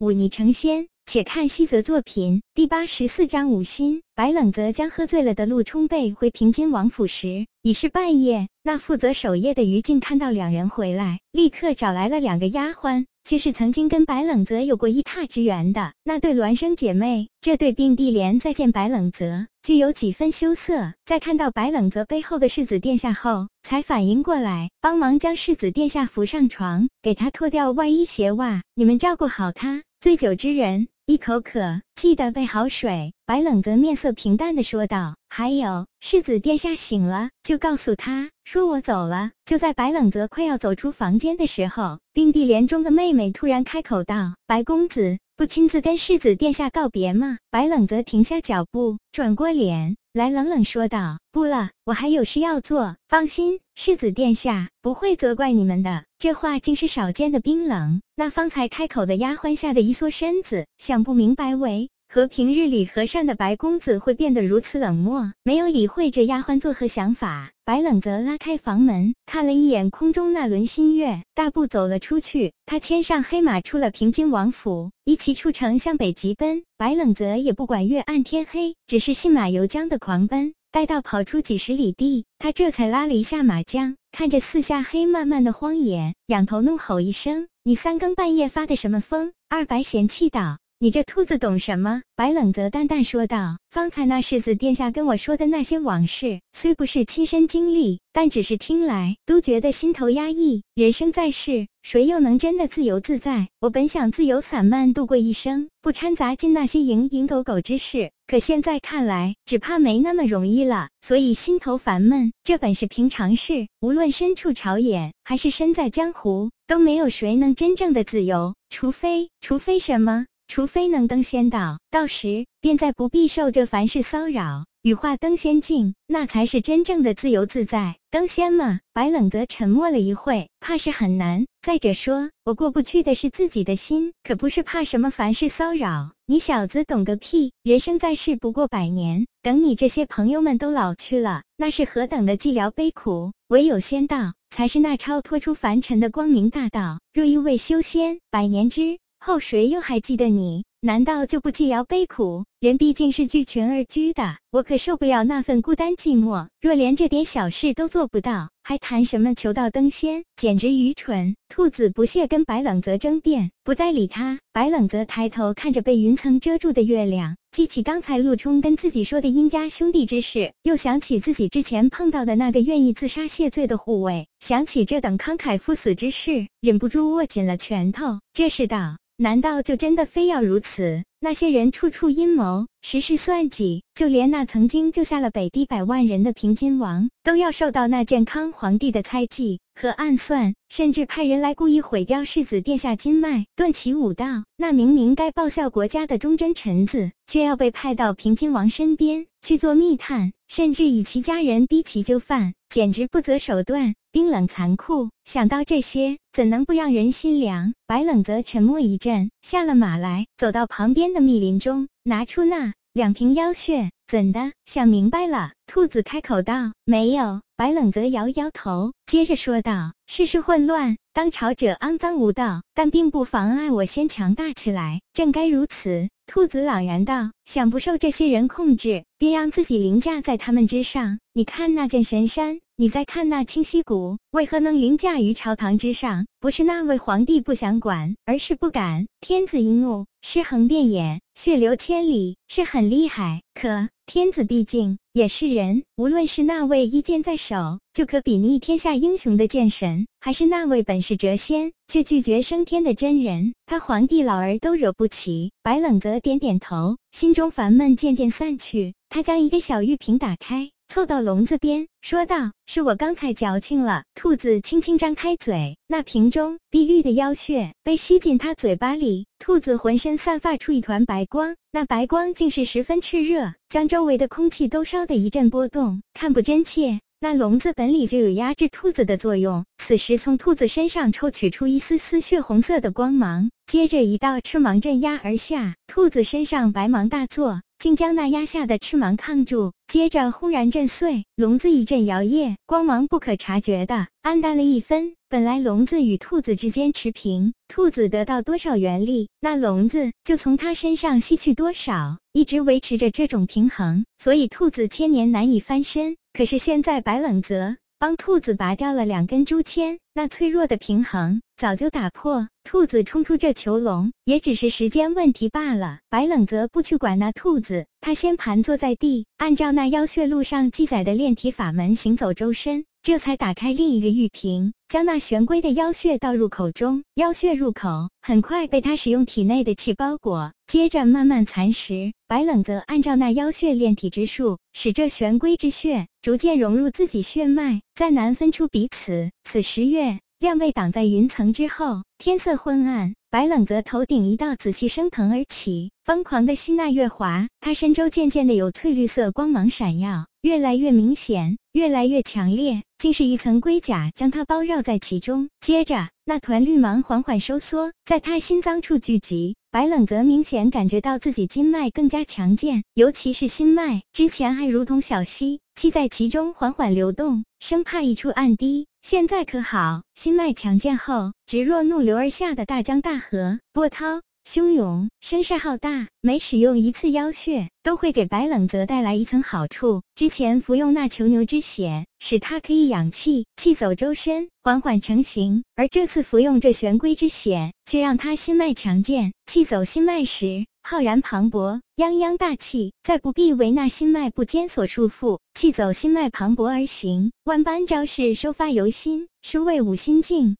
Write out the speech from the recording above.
忤逆成仙。且看西泽作品第八十四章五心。白冷泽将喝醉了的陆冲背回平津王府时，已是半夜。那负责守夜的于静看到两人回来，立刻找来了两个丫鬟，却是曾经跟白冷泽有过一榻之缘的那对孪生姐妹。这对并蒂莲再见白冷泽，具有几分羞涩。在看到白冷泽背后的世子殿下后，才反应过来，帮忙将世子殿下扶上床，给他脱掉外衣鞋袜。你们照顾好他。醉酒之人。一口渴，记得备好水。白冷泽面色平淡的说道：“还有，世子殿下醒了，就告诉他说我走了。”就在白冷泽快要走出房间的时候，冰帝莲中的妹妹突然开口道：“白公子，不亲自跟世子殿下告别吗？”白冷泽停下脚步，转过脸。来冷冷说道：“不了，我还有事要做。放心，世子殿下不会责怪你们的。”这话竟是少见的冰冷。那方才开口的丫鬟吓得一缩身子，想不明白为和平日里和善的白公子会变得如此冷漠，没有理会这丫鬟作何想法。白冷则拉开房门，看了一眼空中那轮新月，大步走了出去。他牵上黑马，出了平津王府，一骑出城，向北急奔。白冷则也不管月暗天黑，只是信马由缰的狂奔。待到跑出几十里地，他这才拉了一下马缰，看着四下黑漫漫的荒野，仰头怒吼一声：“你三更半夜发的什么疯？”二白嫌弃道。你这兔子懂什么？白冷泽淡淡说道：“方才那世子殿下跟我说的那些往事，虽不是亲身经历，但只是听来都觉得心头压抑。人生在世，谁又能真的自由自在？我本想自由散漫度过一生，不掺杂进那些蝇营狗苟之事，可现在看来，只怕没那么容易了。所以心头烦闷，这本是平常事。无论身处朝野，还是身在江湖，都没有谁能真正的自由，除非，除非什么？”除非能登仙道，到时便再不必受这凡事骚扰。羽化登仙境，那才是真正的自由自在。登仙嘛，白冷泽沉默了一会，怕是很难。再者说，我过不去的是自己的心，可不是怕什么凡事骚扰。你小子懂个屁！人生在世不过百年，等你这些朋友们都老去了，那是何等的寂寥悲苦。唯有仙道，才是那超脱出凡尘的光明大道。若一味修仙，百年之。后谁又还记得你？难道就不寂寥悲苦？人毕竟是聚群而居的，我可受不了那份孤单寂寞。若连这点小事都做不到，还谈什么求道登仙？简直愚蠢！兔子不屑跟白冷泽争辩，不再理他。白冷泽抬头看着被云层遮住的月亮，记起刚才陆冲跟自己说的殷家兄弟之事，又想起自己之前碰到的那个愿意自杀谢罪的护卫，想起这等慷慨赴死之事，忍不住握紧了拳头。这世道。难道就真的非要如此？那些人处处阴谋，时时算计，就连那曾经救下了北地百万人的平津王，都要受到那健康皇帝的猜忌和暗算，甚至派人来故意毁掉世子殿下金脉，断其武道。那明明该报效国家的忠贞臣子，却要被派到平津王身边去做密探，甚至以其家人逼其就范，简直不择手段。冰冷残酷，想到这些，怎能不让人心凉？白冷则沉默一阵，下了马来，走到旁边的密林中，拿出那两瓶妖血。怎的？想明白了？兔子开口道：“没有。”白冷则摇摇头，接着说道：“世事混乱，当朝者肮脏无道，但并不妨碍我先强大起来，正该如此。”兔子朗然道：“想不受这些人控制，便让自己凌驾在他们之上。你看那件神山。”你再看那清溪谷，为何能凌驾于朝堂之上？不是那位皇帝不想管，而是不敢。天子一怒，尸横遍野，血流千里，是很厉害。可天子毕竟也是人，无论是那位一剑在手就可比拟天下英雄的剑神，还是那位本是谪仙却拒绝升天的真人，他皇帝老儿都惹不起。白冷泽点点头，心中烦闷渐渐散去。他将一个小玉瓶打开。凑到笼子边，说道：“是我刚才矫情了。”兔子轻轻张开嘴，那瓶中碧绿的妖血被吸进他嘴巴里。兔子浑身散发出一团白光，那白光竟是十分炽热，将周围的空气都烧得一阵波动，看不真切。那笼子本里就有压制兔子的作用，此时从兔子身上抽取出一丝丝血红色的光芒，接着一道赤芒镇压而下，兔子身上白芒大作。竟将那压下的赤芒抗住，接着轰然震碎，笼子一阵摇曳，光芒不可察觉的暗淡了一分。本来笼子与兔子之间持平，兔子得到多少原力，那笼子就从它身上吸去多少，一直维持着这种平衡，所以兔子千年难以翻身。可是现在白冷泽帮兔子拔掉了两根竹签，那脆弱的平衡早就打破。兔子冲出这囚笼，也只是时间问题罢了。白冷泽不去管那兔子，他先盘坐在地，按照那妖血录上记载的炼体法门行走周身，这才打开另一个玉瓶，将那玄龟的妖血倒入口中。妖血入口，很快被他使用体内的气包裹，接着慢慢蚕食。白冷则按照那妖血炼体之术，使这玄龟之血逐渐融入自己血脉，再难分出彼此。此时月。亮被挡在云层之后，天色昏暗。白冷则头顶一道紫气升腾而起，疯狂的吸纳月华。他身周渐渐的有翠绿色光芒闪耀，越来越明显，越来越强烈，竟是一层龟甲将他包绕在其中。接着，那团绿芒缓缓收缩，在他心脏处聚集。白冷泽明显感觉到自己筋脉更加强健，尤其是心脉，之前还如同小溪，气在其中缓缓流动，生怕一处暗滴。现在可好，心脉强健后，直若怒流而下的大江大河，波涛汹涌，声势浩大。每使用一次妖血，都会给白冷泽带来一层好处。之前服用那囚牛之血，使他可以养气，气走周身，缓缓成型；而这次服用这玄龟之血，却让他心脉强健，气走心脉时。浩然磅礴，泱泱大气，再不必为那心脉不坚所束缚，气走心脉磅礴而行，万般招式收发由心，是为五心境。